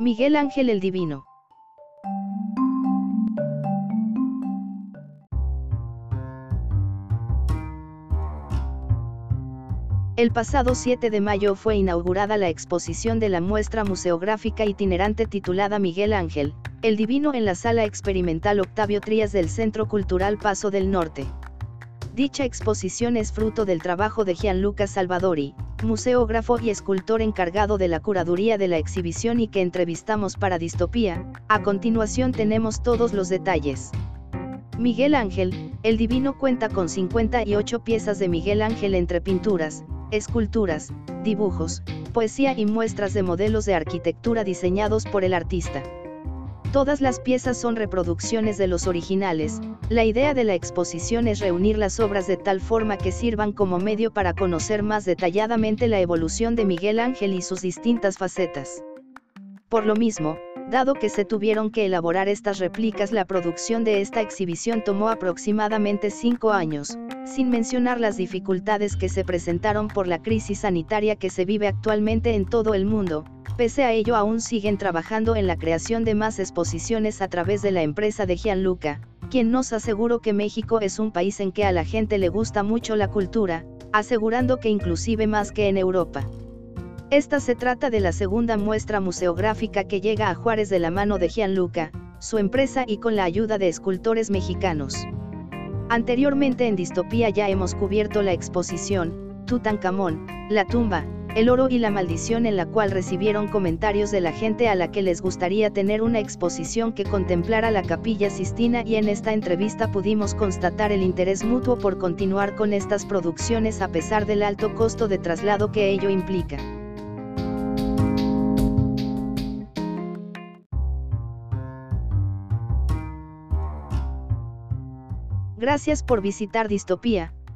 Miguel Ángel el Divino. El pasado 7 de mayo fue inaugurada la exposición de la muestra museográfica itinerante titulada Miguel Ángel, el Divino en la Sala Experimental Octavio Trías del Centro Cultural Paso del Norte. Dicha exposición es fruto del trabajo de Gianluca Salvadori, museógrafo y escultor encargado de la curaduría de la exhibición y que entrevistamos para Distopía, a continuación tenemos todos los detalles. Miguel Ángel, el Divino cuenta con 58 piezas de Miguel Ángel entre pinturas, esculturas, dibujos, poesía y muestras de modelos de arquitectura diseñados por el artista. Todas las piezas son reproducciones de los originales, la idea de la exposición es reunir las obras de tal forma que sirvan como medio para conocer más detalladamente la evolución de Miguel Ángel y sus distintas facetas. Por lo mismo, dado que se tuvieron que elaborar estas réplicas la producción de esta exhibición tomó aproximadamente cinco años, sin mencionar las dificultades que se presentaron por la crisis sanitaria que se vive actualmente en todo el mundo, pese a ello aún siguen trabajando en la creación de más exposiciones a través de la empresa de Gianluca, quien nos aseguró que México es un país en que a la gente le gusta mucho la cultura, asegurando que inclusive más que en Europa. Esta se trata de la segunda muestra museográfica que llega a Juárez de la mano de Gianluca, su empresa y con la ayuda de escultores mexicanos. Anteriormente en Distopía ya hemos cubierto la exposición, Tutankamón, la tumba, el oro y la maldición en la cual recibieron comentarios de la gente a la que les gustaría tener una exposición que contemplara la capilla Sistina y en esta entrevista pudimos constatar el interés mutuo por continuar con estas producciones a pesar del alto costo de traslado que ello implica. Gracias por visitar Distopía,